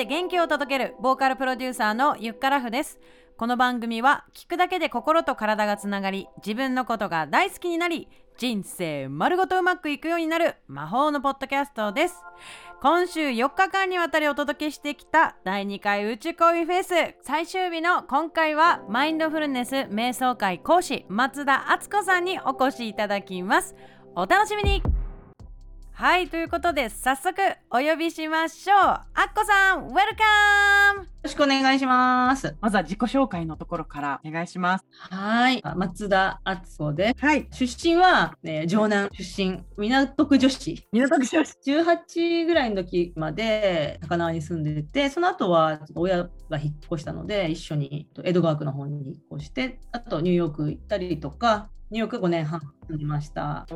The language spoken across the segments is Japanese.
で元気を届けるボーカルプロデューサーのゆっからふです。この番組は聞くだけで心と体がつながり自分のことが大好きになり人生丸ごとうまくいくようになる魔法のポッドキャストです。今週4日間にわたりお届けしてきた第2回宇宙恋フェス。最終日の今回はマインドフルネス瞑想会講師松田敦子さんにお越しいただきます。お楽しみに。はいということで早速お呼びしましょうあっこさんウェルカムよろしくお願いします。まずは自己紹介のところからお願いします。はい。松田敦子ではい。す。出身は、えー城南出身、港区女子。港区女子。18ぐらいの時まで高輪に住んでて、その後は親が引っ越したので、一緒に江戸川区の方に引っ越して、あとニューヨーク行ったりとか、ニューヨーク5年半住んでました。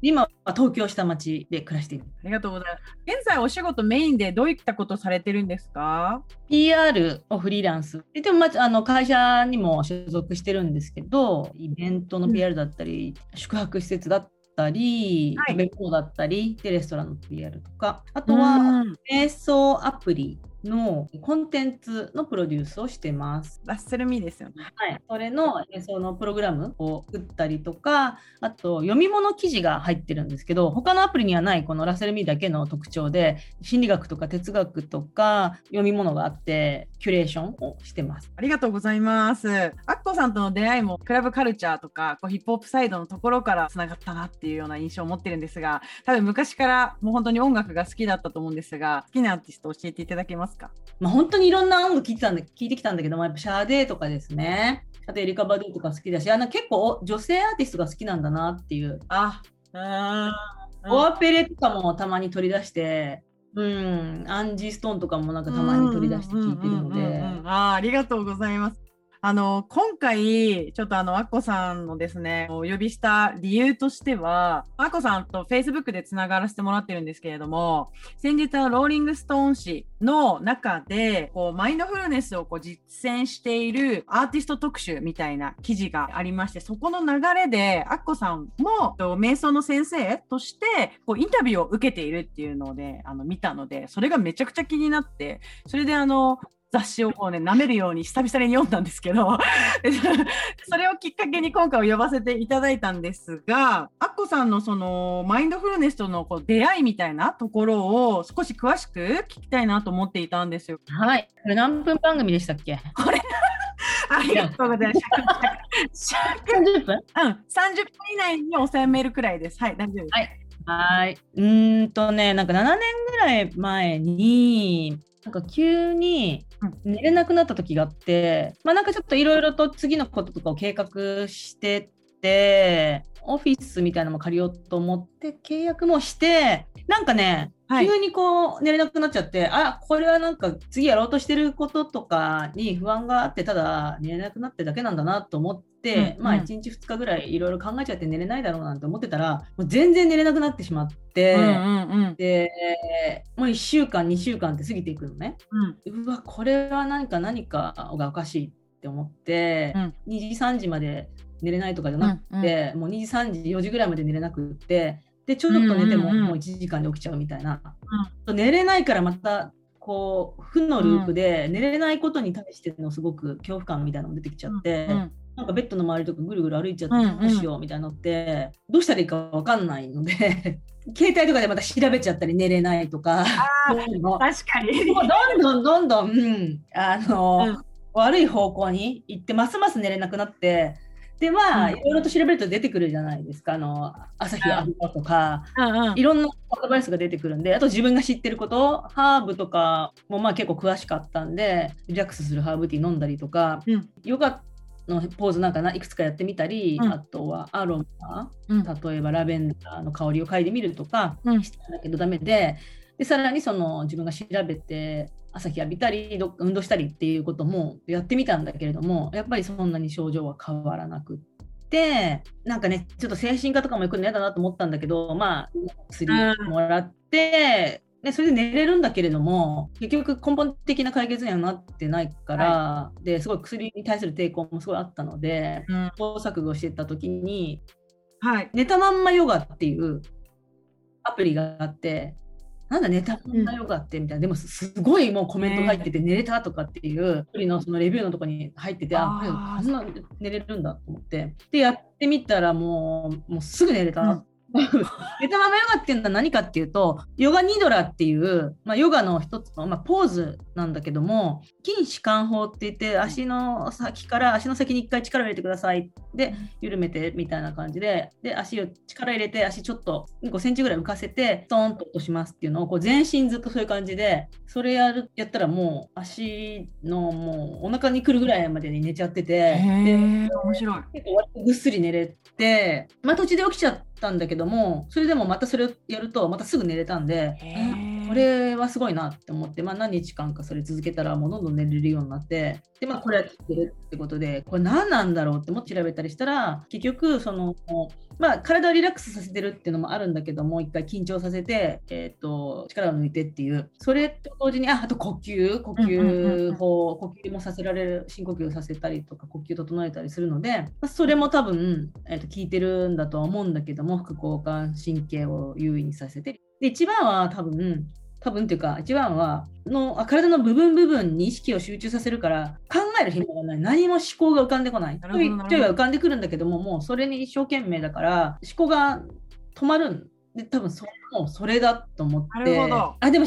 今は東京下町で暮らしている。ありがとうございます。現在お仕事メインでどういったことされてるんですか？PR をフリーランス。ででも、まあ、あの会社にも所属してるんですけど、イベントの PR だったり、宿泊施設だったり、はい食べ物だったり、でレストランの PR とか、あとうはん瞑想アプリのコンテンツのプロデュースをしてます。ラッセルミーですよね。はい、それの瞑想のプログラムを打ったりとか、あと読み物記事が入ってるんですけど、他のアプリにはないこのラセルミーだけの特徴で、心理学とか哲学とか読み物があって、キュレーションをしてます。ありがとうございます。アッコさんとの出会いもクラブカルチャーとかこうヒップホップサイドのところからつながったなっていうような印象を持ってるんですが、多分昔からもう本当に音楽が好きだったと思うんですが、好きなアーティスト教えていただけます？か？まあ、本当にいろんな音楽聴いてたんで聞いてきたんだけども、やっぱシャーデーとかですね。あとエリカ・バドゥとか好きだし、あの結構女性アーティストが好きなんだなっていう。あ、あオアペレとかもたまに取り出して、うん、アンジー・ストーンとかもなんかたまに取り出して聴いてるので。うんうんうんうんあーありがとうございます。あの今回ちょっとあのアッコさんのですねお呼びした理由としてはアッコさんと Facebook でつながらせてもらってるんですけれども先日のローリングストーン誌の中でこうマインドフルネスをこう実践しているアーティスト特集みたいな記事がありましてそこの流れでアッコさんもと瞑想の先生としてこうインタビューを受けているっていうのであの見たのでそれがめちゃくちゃ気になってそれであの雑誌をこうね舐めるように久々に読んだんですけど それをきっかけに今回呼ばせていただいたんですがアッコさんのそのマインドフルネスとのこう出会いみたいなところを少し詳しく聞きたいなと思っていたんですよ。はい。これ何分番組でしたっけ？これ ありがとうございます。尺 ?30 分 うん、30分以内に収めるくらいです。はい、大丈夫です。はいはい。うーんとね、なんか7年ぐらい前に、なんか急に寝れなくなった時があって、まあなんかちょっといろいろと次のこととかを計画してて、オフィスみたいなのも借りようと思って契約もして、なんかね、はい。急にこう寝れなくなっちゃって、あ、これはなんか次やろうとしてることとかに不安があって、ただ寝れなくなってだけなんだなと思って、まあうん。うん1日2日ぐらいいろいろ考えちゃって寝れないだろうなんて思ってたら、もう全然寝れなくなってしまって、うんうんうん。で、もう1週間、2週間って過ぎていくのね。うん。うわ、これは何か何かがおかしいって思って、うん。2時、3時まで寝れないとかじゃなくて、もう2時、3時、4時ぐらいまで寝れなくって、で、ちょっと寝てもうんうんうん。もう1時間で起きちゃうみたいな。寝れないからまた、こう、負のループで、寝れないことに対してのすごく恐怖感みたいなのが出てきちゃって、うん。なんかベッドの周りとかぐるぐる歩いちゃってうんうん。どうしようみたいなのって、どうしたらいいかわかんないので、携帯とかでまた調べちゃったり寝れないとか、確かに。もうどんどんどんどん、うん、あの、うん。悪い方向に行ってますます寝れなくなってでまあ、うん。いろいろと調べると出てくるじゃないですか。あの朝日を浴びたとか、うんうん。いろんなアドバイスが出てくるんであと自分が知ってることハーブとかもまあ結構詳しかったんでリラックスするハーブティー飲んだりとか、うん。ヨガのポーズなんかないくつかやってみたり、うん。あとはアロマうん。例えばラベンダーの香りを嗅いでみるとか、うん。したんだけどダメででさらにその自分が調べて朝日浴びたりど運動したりっていうこともやってみたんだけれどもやっぱりそんなに症状は変わらなくってなんかねちょっと精神科とかも行くの嫌だなと思ったんだけどまあ薬もらって、でそれで寝れるんだけれども結局根本的な解決にはなってないから、ですごい薬に対する抵抗もすごいあったのでうん。試行錯誤してた時にはい。寝たまんまヨガっていうアプリがあってなんだ寝たもんだヨガってみたいな、でもすごいもうコメントが入ってて、寝れたとかっていう一人のそのレビューのとこに入っててああーこんな寝れるんだと思って。でやってみたらもうもうすぐ寝れた。うん寝たままヨガっていうのは何かっていうとヨガニドラっていう、まあ、ヨガの一つの、まあ、ポーズなんだけども筋弛緩法って言って足の先から足の先に一回力を入れてください。で緩めてみたいな感じでで足を力入れて足ちょっと5センチぐらい浮かせてストーンと落としますっていうのをこう全身ずっとそういう感じでそれやるやったらもう足のもうお腹にくるぐらいまでに寝ちゃっててへでえ面白い。結構ぐっすり寝れて、まあ、途中で起きちゃったんだけどもそれでもまたそれをやるとまたすぐ寝れたんで。これはすごいなって思って、まあ、何日間かそれ続けたらもうどんどん寝れるようになってで、まあ、これは効いてるってことでこれ何なんだろうってもっと調べたりしたら結局その、まあ、体をリラックスさせてるっていうのもあるんだけどもう一回緊張させて、えー、と力を抜いてっていう。それと同時にああと呼吸呼吸法、呼吸もさせられる深呼吸させたりとか呼吸整えたりするので、まあ、それも多分、えー、と効いてるんだとは思うんだけども副交感神経を優位にさせてで一番は多分多分っていうか一番はのあ体の部分部分に意識を集中させるから考える暇がない。何も思考が浮かんでこない。ちょいちょいは浮かんでくるんだけどももうそれに一生懸命だから思考が止まるんで多分そもうそれだと思ってあでも思考が止まるや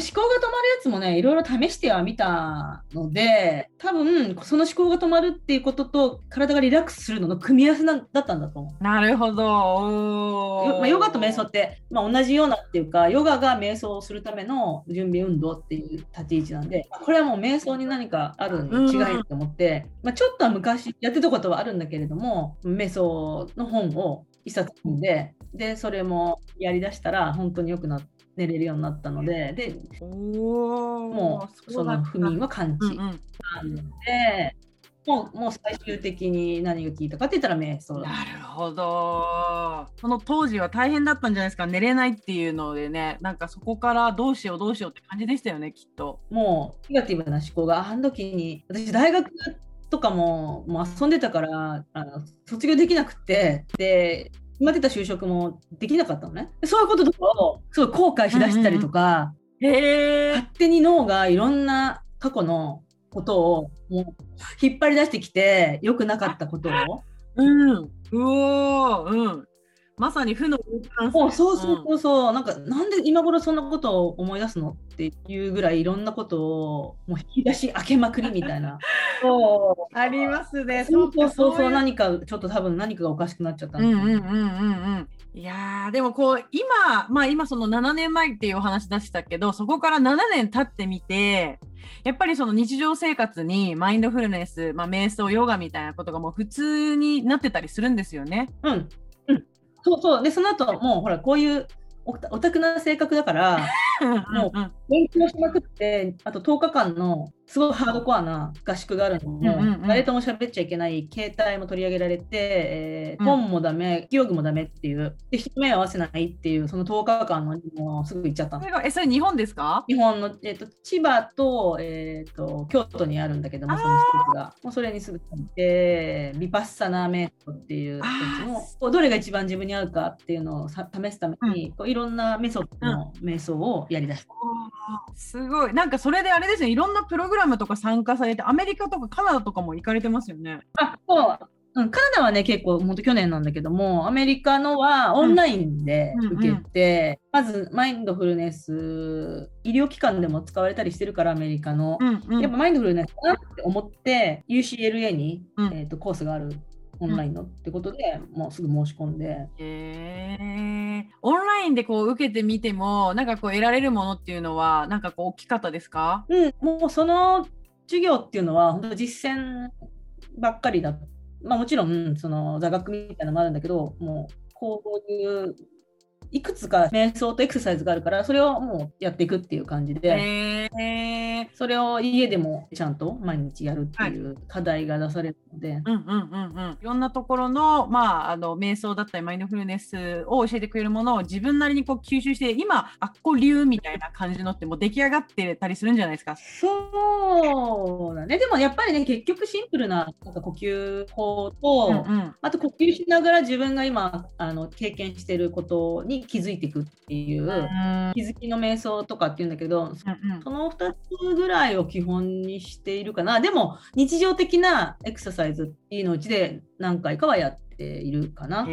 つもねいろいろ試してはみたので多分その思考が止まるっていうことと体がリラックスするのの組み合わせなんだったんだと思う。なるほど。まあ、ヨガと瞑想って、まあ、同じようなっていうかヨガが瞑想をするための準備運動っていう立ち位置なんでこれはもう瞑想に何かあるに違いと思って、まあ、ちょっとは昔やってたことはあるんだけれども瞑想の本を一冊読んででそれもやりだしたら本当によくな寝れるようになったのででもうその不眠は感知うんうん。なので、もうもう最終的に何が効いたかって言ったら瞑想。だなるほど。その当時は大変だったんじゃないですか。寝れないっていうのでね。なんかそこからどうしようどうしようって感じでしたよねきっと。もうネガティブな思考があの時に私大学とかももう遊んでたからあの卒業できなくてで決まってた就職もできなかったのねでそういうこととかをすごい後悔しだしたりとか、へえ。勝手に脳がいろんな過去のことをもう引っ張り出してきて良くなかったことをうん。うおーうん。まさに負の循環もうそうそうそうそう、なんかなんで今頃そんなことを思い出すのっていうぐらいいろんなことをもう引き出し開けまくりみたいな。そうありますね。そうそうそう何かちょっと多分何かがおかしくなっちゃったんうんですようんうんうんうん。いやーでもこう今まあ今その7年前っていうお話出したけどそこから7年経ってみてやっぱりその日常生活にマインドフルネス、まあ、瞑想ヨガみたいなことがもう普通になってたりするんですよね。うんうんそうそう。でその後もうほらこういうオタクな性格だからもうん勉強しまくってあと10日間のすごいハードコアな合宿があるのも、うんうんうん。誰とも喋っちゃいけない携帯も取り上げられて、えーうん。本もダメ記憶もダメっていうで人目を合わせないっていうその10日間のもうすぐ行っちゃったえそれ日本ですか？日本の、えー、と千葉と,、えー、と京都にあるんだけども、その施設が。もうそれにすぐ行って、ビパッサナーメイトっていうやつも、こうどれが一番自分に合うかっていうのをさ試すために、こういろんなメソッドの瞑想をやりだした。すごい。なんかそれであれですね。いろんなプログラムとか参加されてアメリカとかカナダとかも行かれてますよね？あそう。うん、カナダはね、結構、本当去年なんだけども、アメリカのはオンラインで受けて、まず、マインドフルネス、医療機関でも使われたりしてるから、アメリカの。うんうん。やっぱマインドフルネスかなって思って、UCLA に、うん。えー、とコースがあるオンラインのってことで、もうすぐ申し込んで、へえオンラインでこう受けてみてもなんかこう得られるものっていうのはなんかこう大きかったですか？うん、もうその授業っていうのは、本当実践ばっかりだ。まあもちろん、その座学みたいなのもあるんだけど、もうこういう、いくつか瞑想とエクササイズがあるから、それをもうやっていくっていう感じで、それを家でもちゃんと毎日やるっていう課題が出されるので、うんうんうんうん。いろんなところのまああの瞑想だったりマインドフルネスを教えてくれるものを自分なりにこう吸収して今あっこ流みたいな感じのってもう出来上がってたりするんじゃないですか。そうだね。でもやっぱりね、結局シンプルななんか呼吸法と、うんうん。あと呼吸しながら自分が今あの経験していることにに気づいていくっていう、うん。気づきの瞑想とかっていうんだけどうんその2つぐらいを基本にしているかな。でも日常的なエクササイズっていうのうちで何回かはやっているかな、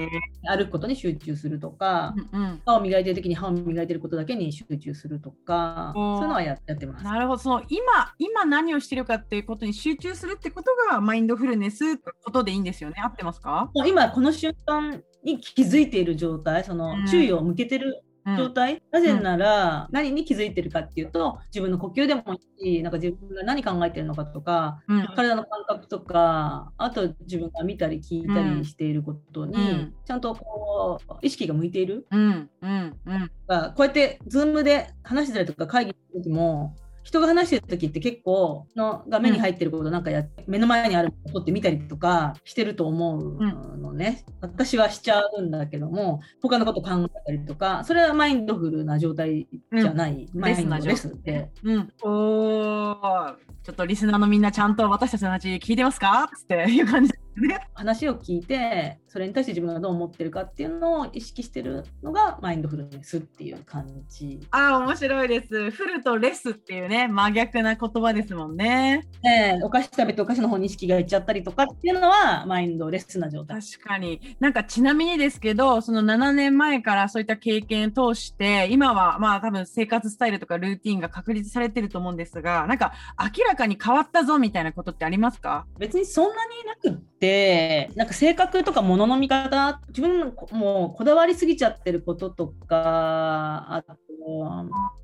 歩くことに集中するとか、うんうん。歯を磨いてる時に歯を磨いてることだけに集中するとかそういうのはややってます。なるほど。その今今何をしてるかっていうことに集中するってことがマインドフルネスってことでいいんですよね。合ってますか、今この瞬間に気づいている状態そのうん。注意を向けてるうん。状態、なぜなら何に気づいてるかっていうと自分の呼吸でもいいしなんか自分が何考えてるのかとかうん。体の感覚とかあと自分が見たり聞いたりしていることに、うん。ちゃんとこう意識が向いているうんうんうんがこうやってズームで話してたりとか会議する時も人が話してる時って結構のが目に入ってることなんかやって、目の前にあるものを取ってみたりとかしてると思うのね、私はしちゃうんだけども他のこと考えたりとかそれはマインドフルな状態じゃない、マインドレスって。うん、おーちょっとリスナーのみんなちゃんと私たちの話聞いてますか？っていう感じですね。話を聞いてそれに対して自分がどう思ってるかっていうのを意識してるのがマインドフルネスっていう感じ。ああ面白いです。フルとレスっていうね真逆な言葉ですもんね。ええお菓子食べてお菓子の方に意識がいっちゃったりとかっていうのはマインドレスな状態。確かに。なんかちなみにですけど、その7年前からそういった経験を通して、今はまあ多分生活スタイルとかルーティンが確立されてると思うんですが、なんか明らかに変わったぞみたいなことってありますか？別にそんなになくってなんか性格とか物の見方自分のもうこだわりすぎちゃってることとかあと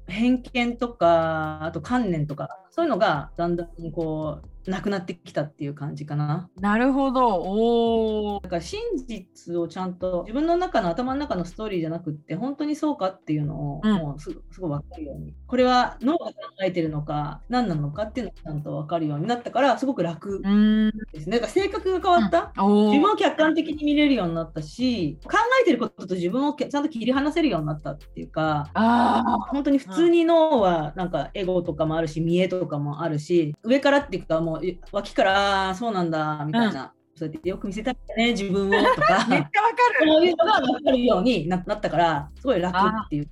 偏見とかあと観念とかそういうのがだんだんこうなくなってきたっていう感じかな。なるほど。おー。だから真実をちゃんと自分の中の頭の中のストーリーじゃなくって本当にそうかっていうのを、うんもうすすごい分かるようにこれは脳が考えてるのか何なのかっていうのがちゃんと分かるようになったからすごく楽うーん。ですね。だから性格が変わった、おー自分を客観的に見れるようになったし考えてることと自分をけちゃんと切り離せるようになったっていうかあ本当に普通に脳はなんかエゴとかもあるし見栄とかもあるし上からっていうかもう脇からそうなんだみたいな、そうやってよく見せたいね自分をとかあ。めっちゃわかる。そういうのが分かるようにななったからすごい楽っていうか。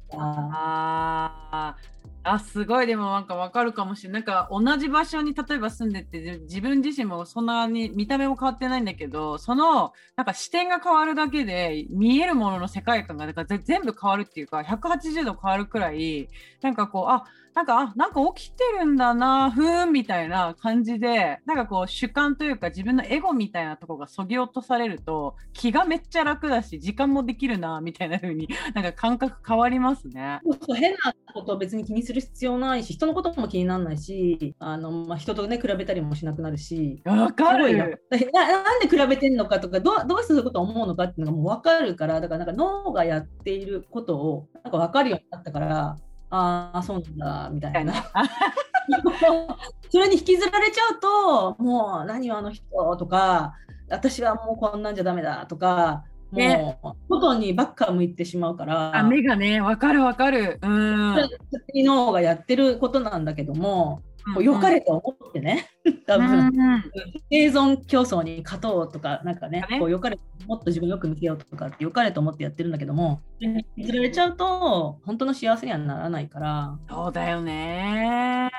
あーあすごいでもなんかわかるかもしれないなんか同じ場所に例えば住んでてじ自分自身もそんなに見た目も変わってないんだけどそのなんか視点が変わるだけで見えるものの世界観がだか全部変わるっていうか180度変わるくらいなんかこうあなんかあなんか起きてるんだなふーんみたいな感じでなんかこう主観というか自分のエゴみたいなとこがそぎ落とされると気がめっちゃ楽だし時間もできるなみたいな風に なんか感覚変わりますね。そう変なことを別に気にする必要ないし人のことも気にならないしあの、まあ、人とね比べたりもしなくなるしわかる。ななんで比べてんのかとかどうどうしてそういうことを思うのかっていうのがもう分かるからだからなんか脳がやっていることをなんか分かるようになったからああそうなんだみたいな それに引きずられちゃうともう何よあの人とか私はもうこんなんじゃダメだとかもねう外にばっか向いてしまうから。あ目がねわかるわかる。うん。脳がやってることなんだけども、こう良かれと思ってね、多うん分、うん。生存競争に勝とうとか、なんかね、ね。こう良かれもっと自分をよく見せようとかって良かれと思ってやってるんだけども、ずられちゃうと、本当の幸せにはならないから、そうだよね。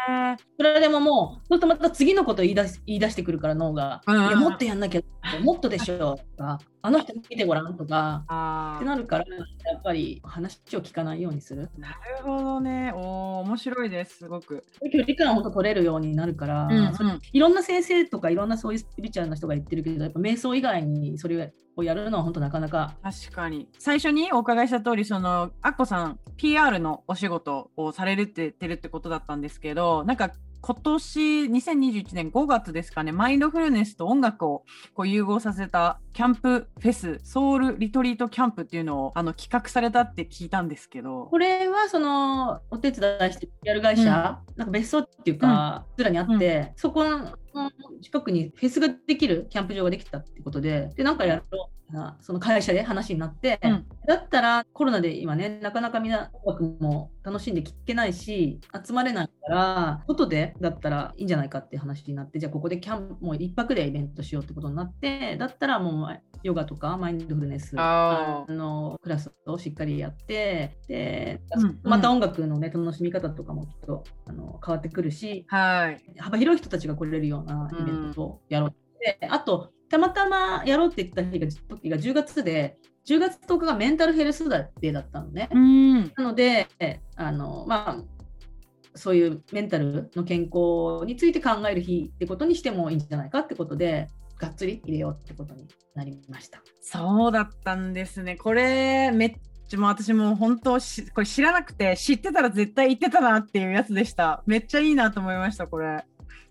それでももう、そうするとまた次のことを言い出し言い出してくるから脳が、いやもっとやんなきゃ、もっとでしょとか、あの人見てごらんとか、ってなるから、やっぱり話を聞かないようにする。なるほどね。おお面白いですすごく。距離感を取れるようになるから、うんうんそれいろんな先生とかいろんなそういうスピリチュアルな人が言ってるけど、やっぱ瞑想以外にそれをやるのは本当なかなか確かに最初にお伺いした通りそのアッコさん PR のお仕事をされるって言ってるってことだったんですけどなんか今年2021年5月ですかねマインドフルネスと音楽をこう融合させたキャンプフェスソウルリトリートキャンプっていうのをあの企画されたって聞いたんですけど。これはそのお手伝いしてる PR 会社、なんか別荘っていうか、うらにあって、そこの近くにフェスができるキャンプ場ができたってことで、で、なんかやろうその会社で話になって、うん。だったらコロナで今ねなかなかみんな音楽も楽しんで聴けないし集まれないから外でだったらいいんじゃないかって話になってじゃあここでキャンもう一泊でイベントしようってことになってだったらもうヨガとかマインドフルネスあのクラスをしっかりやってでまた音楽の、ね、楽しみ方とかもきっとあの変わってくるしはい。幅広い人たちが来れるようなイベントをやろうって、あとたまたまやろうって言った日が時が10月で10月10日がメンタルヘルスデーだったのね。うん。なのであのまあそういうメンタルの健康について考える日ってことにしてもいいんじゃないかってことでがっつり入れようってことになりました。そうだったんですね。これ、めっちゃもう私も本当し、これ知らなくて、知ってたら絶対言ってたなっていうやつでした。めっちゃいいなと思いました、これ。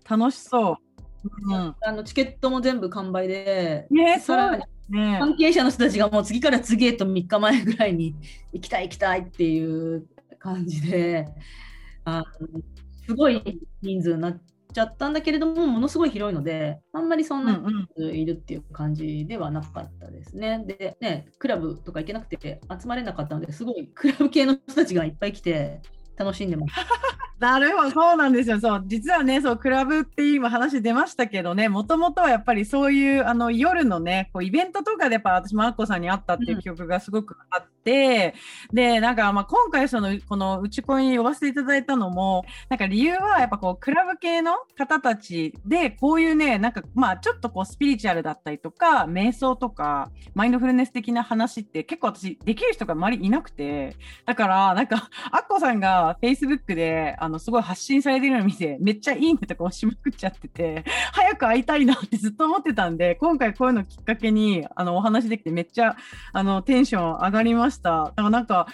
楽しそう。うん。あのチケットも全部完売で、ねさらにね関係者の人たちがもう次から次へと3日前ぐらいに行きたい行きたいっていう感じであのすごい人数になっちゃったんだけれどもものすごい広いのであんまりそんうんなうん。人数いるっていう感じではなかったですね。でねクラブとか行けなくて集まれなかったのですごいクラブ系の人たちがいっぱい来て楽しんでます。なるほど、そうなんですよ。そう、実はね、そう、クラブって今話出ましたけどね、もともとはやっぱりそういう、あの、夜のね、こう、イベントとかでやっぱ私もアッコさんに会ったっていう記憶がすごくあって、で、なんか、まあ、今回その、このうち恋に呼ばせていただいたのも、なんか理由はやっぱこう、クラブ系の方たちで、こういうね、なんか、まあ、ちょっとこう、スピリチュアルだったりとか、瞑想とか、マインドフルネス的な話って結構私、できる人が周りいなくて、だから、なんか、アッコさんが Facebook で、あの、すごい発信されてるのを見て、めっちゃいいねとか押しまくっちゃってて、早く会いたいなってずっと思ってたんで、今回こういうのきっかけに、あの、お話できてめっちゃ、あの、テンション上がりました。だからなんか、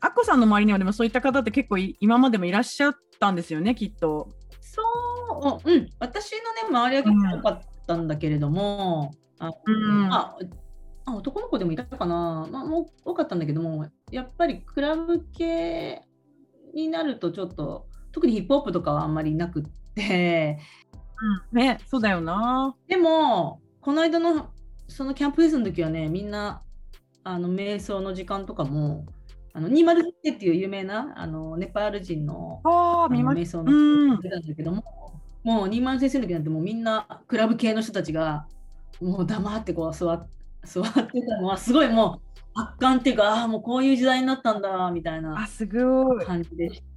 アッコさんの周りにはでもそういった方って結構い今までもいらっしゃったんですよね、きっと。そう、うん、私のね周りは結構多かったんだけれども、あうんまああ男の子でもいたかな、まあ、もう多かったんだけどもやっぱりクラブ系になるとちょっと特にヒップホップとかはあんまりなくってうん。ね、そうだよな。でもこの間のそのキャンプフェスの時はねみんなあの瞑想の時間とかもあの201っていう有名なあのネパール人のああ、あの瞑想た。うんの。出たんだけども、もうニーマン先生の時なんてもうみんなクラブ系の人たちがもう黙ってこう座っ座ってたのはすごいもう圧巻っていうかああもうこういう時代になったんだみたいあ、なすごい。感じでした。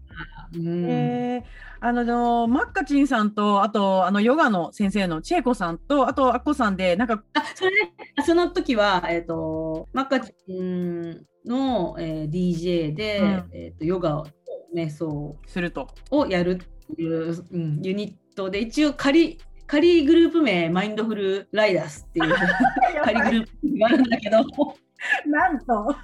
うん。えー。あのマッカチンさんとあとあのヨガの先生の千恵子さんとあとアッコさんでなんかあそれでその時は、えー、とマッカチンの、えー DJ で、うん。えー、とヨガ瞑想すると。をやるっていう、うん、ユニットで一応仮仮グループ名マインドフルライダースっていう 仮グループがあるんだけど。なんと。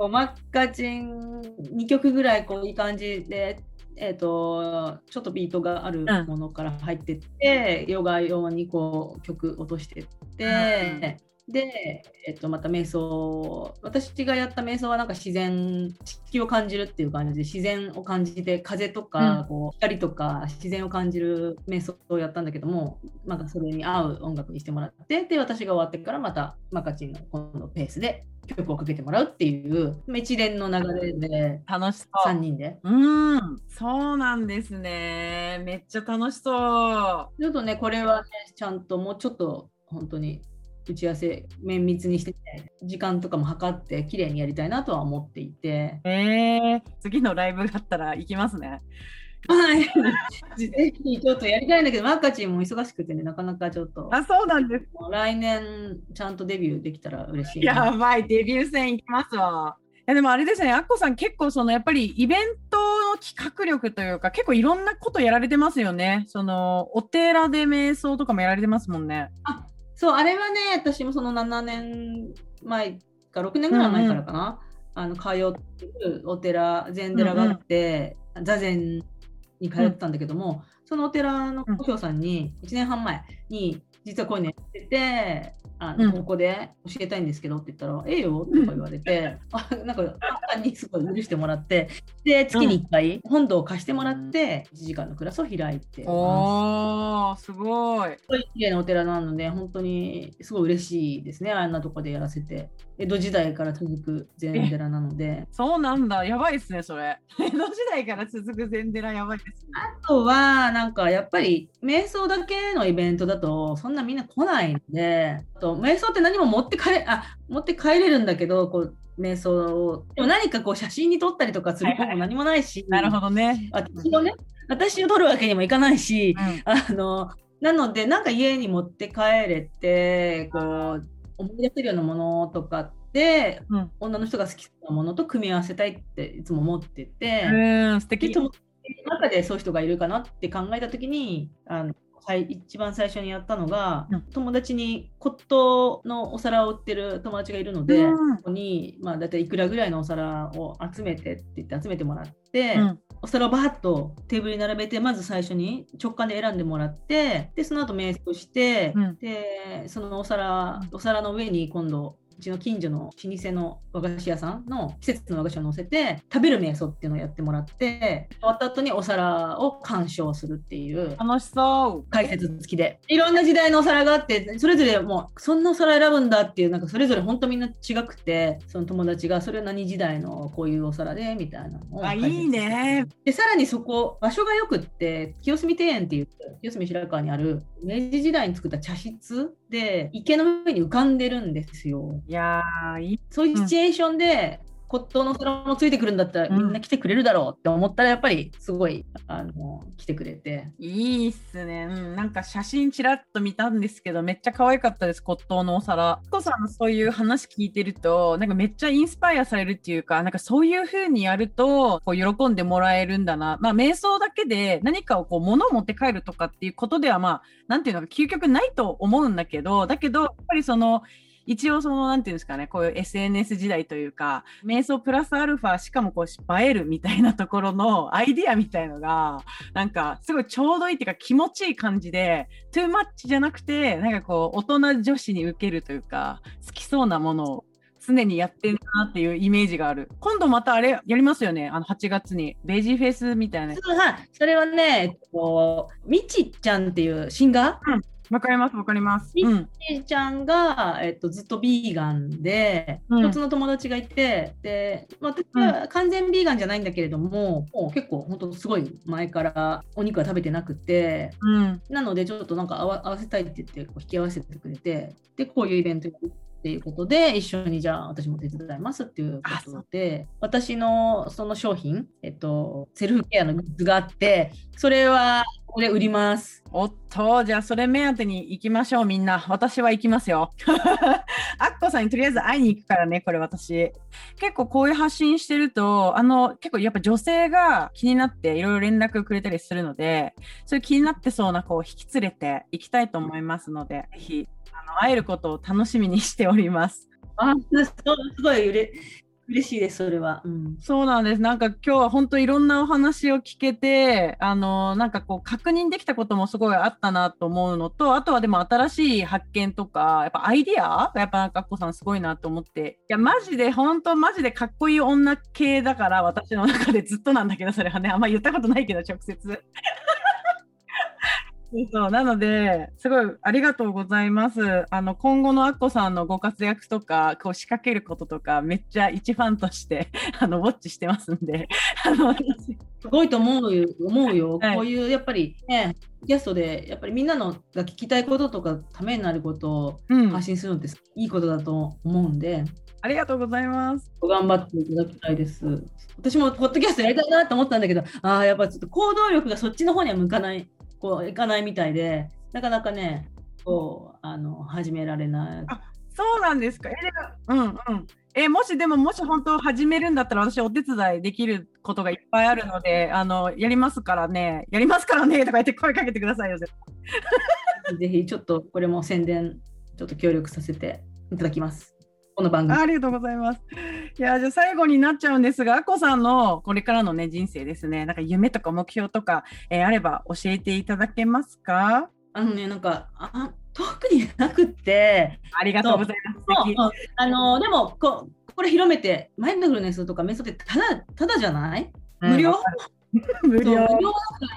こうマッカチン2曲ぐらいこういい感じで、えー、とちょっとビートがあるうん。ものから入ってって、ヨガ用にこう曲落としてって、で、えー、とまた瞑想私がやった瞑想はなんか自然地球を感じるっていう感じで自然を感じて風とか、うんこう光とか自然を感じる瞑想をやったんだけどもなんかそれに合う音楽にしてもらってで私が終わってからまたマカチンの今度ペースで曲をかけてもらうっていうまあ一連の流れで楽しそう。3人でうん、そうなんですね。めっちゃ楽しそう。ちょっとねこれはねちゃんともうちょっと本当に打ち合わせ綿密にして、時間とかも測って綺麗にやりたいなとは思っていてえー、次のライブがあったら行きますね。はいぜひちょっとやりたいんだけどマカチンも忙しくてねなかなかちょっとあ、そうなんです。来年ちゃんとデビューできたら嬉しいなやばい、デビュー戦行きますわ。いやでもあれですね、アッコさん結構そのやっぱりイベントの企画力というか結構いろんなことやられてますよね。そのお寺で瞑想とかもやられてますもんね。そう、あれはね、私もその7年前か6年ぐらい前からかな、あの通ってるお寺、禅寺があって、座禅に通ってたんだけども、そのお寺の古表さんに1年半前に実はこういうのやってて、あの、うんここで教えたいんですけどって言ったら、ええよとか言われて、あなんか簡単にすごい許してもらって、で、月に1回本堂を貸してもらって、1時間のクラスを開いてます。おー、すごい。すごい綺麗なお寺なので、本当にすごい嬉しいですね、あんなとこでやらせて。江戸時代から続く禅寺なので。そうなんだ。やばいですね、それ。江戸時代から続く禅寺やばいですね。あとは、なんかやっぱり瞑想だけのイベントだと、そんなみんな来ないんで、あと瞑想って何も持って帰れ、あ、持って帰れるんだけど、こう、瞑想を。でも何かこう写真に撮ったりとかする方も何もないし、なるほどね。私をね、私を撮るわけにもいかないし、うんあの、なので、なんか家に持って帰れて、こう、思い出せるようなものとかって、うん女の人が好きなものと組み合わせたいっていつも思ってて、うん、素で敵。中でそういう人がいるかなって考えたときに、あのはい一番最初にやったのが、うん。友達に骨董のお皿を売ってる友達がいるので、うん。ここに、まあ、大体いくらぐらいのお皿を集めてって言って集めてもらって、うん。お皿をバーッとテーブルに並べてまず最初に直感で選んでもらってでその後瞑想して、うん。でそのお皿お皿の上に今度うちの近所の老舗の和菓子屋さんの季節の和菓子を乗せて食べる瞑想っていうのをやってもらって終わった後にお皿を鑑賞するっていう楽しそう。解説付きでいろんな時代のお皿があってそれぞれもうそんなお皿選ぶんだっていうなんかそれぞれ本当みんな違くてその友達がそれは何時代のこういうお皿でみたいなのをあ、いいね。でさらにそこ場所がよくって清澄庭園っていう清澄白河にある明治時代に作った茶室で池の上に浮かんでるんですよ。いや。そういうシチュエーションで、骨董の皿もついてくるんだったら、うんみんな来てくれるだろうって思ったらやっぱりすごいあの来てくれていいっすね。うん、なんか写真ちらっと見たんですけど、めっちゃ可愛かったです、骨董のお皿。コさんのそういう話聞いてると、なんかめっちゃインスパイアされるっていうか、なんかそういう風にやると、こう喜んでもらえるんだな。まあ、瞑想だけで何かをこう、物を持って帰るとかっていうことでは、まあ、なんていうのか、究極ないと思うんだけど、だけど、やっぱりその、一応その、なんていうんですかね、こういう SNS 時代というか、瞑想プラスアルファ、しかもこう、映えるみたいなところのアイディアみたいのが、なんか、すごいちょうどいいっていうか、気持ちいい感じで、トゥーマッチじゃなくて、なんかこう、大人女子に受けるというか、好きそうなものを常にやってるなっていうイメージがある。今度またあれやりますよね、あの8月に。ベージーフェイスみたいな。はいそれはね、えっと、みちちゃんっていうシンガー？わかります、わかります。みうん。みちちゃんが、えっと、ずっとビーガンで、うん一つの友達がいて、で、私は完全ビーガンじゃないんだけれども、もう結構本当すごい前からお肉は食べてなくて、うん。なのでちょっとなんか合わ合わせたいって言ってこう引き合わせてくれて、で、こういうイベントやるっていうことで、一緒にじゃあ私も手伝いますっていうことで、私のその商品、えっと、セルフケアのグッズがあって、それはここで売ります。おっと、じゃあそれ目当てに行きましょう、みんな。私は行きますよ。アッコさんにとりあえず会いに行くからね、これ私。結構こういう発信してると、あの、結構やっぱ女性が気になっていろいろ連絡くれたりするので、そういう気になってそうな子を引き連れて行きたいと思いますので、ぜひ、あの、会えることを楽しみにしております。あ、すすごいうれ嬉しいです、それは。うんそうなんです。なんか今日は本当いろんなお話を聞けて、あの、なんかこう確認できたこともすごいあったなと思うのと、あとはでも新しい発見とか、やっぱアイディア？がやっぱなんかアッコさんすごいなと思って。いや、マジで本当マジでかっこいい女系だから、私の中でずっとなんだけど、それはね、あんま言ったことないけど、直接。そうそうなので、すごいありがとうございます。あの、今後のアッコさんのご活躍とか、こう仕掛けることとか、めっちゃ一ファンとして、あの、ウォッチしてますんで、あの、すごいと思うよ、思うよ。はいこういうやっぱりね、ゲストでやっぱりみんなのが聞きたいこととか、ためになることをうん、発信するのっていいことだと思うんで、ありがとうございます。頑張っていただきたいです。私もポッドキャストやりたいなと思ったんだけど、ああ、やっぱちょっと行動力がそっちの方には向かない、こう、いかないみたいで、なかなかね、こう、あの、始められない。あそうなんですか。え、でもうんうん。え、もしでも、もし本当始めるんだったら、私お手伝いできることがいっぱいあるので、あの、やりますからね、やりますからね、とか言って声かけてくださいよ。ぜひ、ちょっとこれも宣伝、ちょっと協力させていただきます。この番組。ありがとうございます。いや、じゃあ最後になっちゃうんですが、あこさんのこれからのね、人生ですね、なんか夢とか目標とか、えーあれば教えていただけますか？あのね、なんか、あ特になくって。ありがとうございます。そうあのでもここれ広めてマインドフルネスとか瞑想ってただただじゃない？無料、無料。そう無料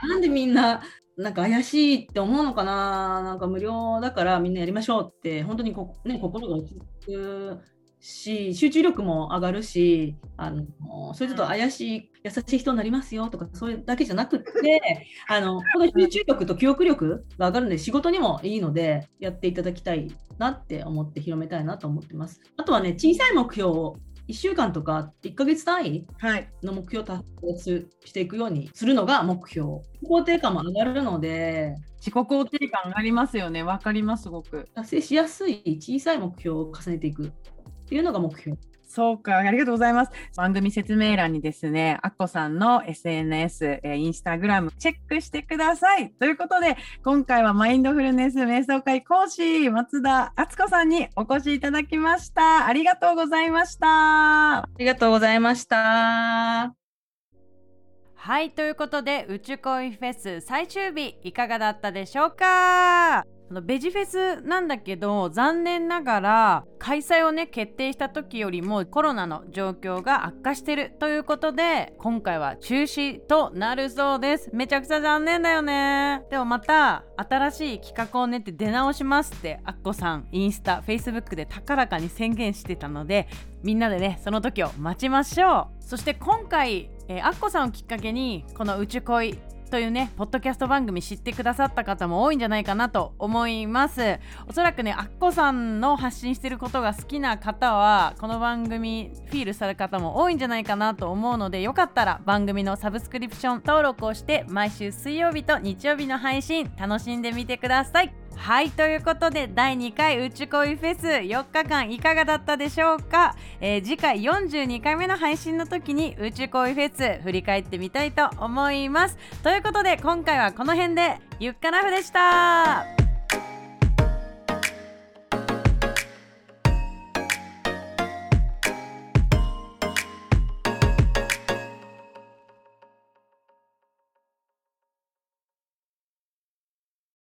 なんでみんななんか怪しいって思うのかな？なんか無料だからみんなやりましょうって本当にこ、ね、心が落ち着くし集中力も上がるしあのそれちょっと怪しい優しい人になりますよとかそれだけじゃなくってあのこの集中力と記憶力が上がるので仕事にもいいのでやっていただきたいなって思って広めたいなと思ってます。あとはね小さい目標を1週間とか1ヶ月単位はい。の目標を達成していくようにするのが目標。肯定感も上がるので、自己肯定感上がりますよね。わかります、すごく。達成しやすい小さい目標を重ねていくっていうのが目標。そうか、ありがとうございます。番組説明欄にですね、アッコさんの SNS、えーインスタグラムチェックしてください。ということで、今回はマインドフルネス瞑想会講師、松田敦子さんにお越しいただきました。ありがとうございました。ありがとうございました。はいということで宇宙恋フェス最終日いかがだったでしょうか？のベジフェスなんだけど残念ながら開催をね決定した時よりもコロナの状況が悪化してるということで今回は中止となるそうです。めちゃくちゃ残念だよね。でもまた新しい企画を練って出直しますってアッコさんインスタフェイスブックで高らかに宣言してたのでみんなでねその時を待ちましょう。そして今回、えーアッコさんをきっかけにこの「宇宙恋」というねポッドキャスト番組知ってくださった方も多いんじゃないかなと思います。おそらくねアッコさんの発信してることが好きな方はこの番組フィールされる方も多いんじゃないかなと思うのでよかったら番組のサブスクリプション登録をして毎週水曜日と日曜日の配信楽しんでみてください。はいということで第2回宇宙恋フェス4日間いかがだったでしょうか、えー次回42回目の配信の時に宇宙恋フェス振り返ってみたいと思います。ということで今回はこの辺でゆっかなふでした。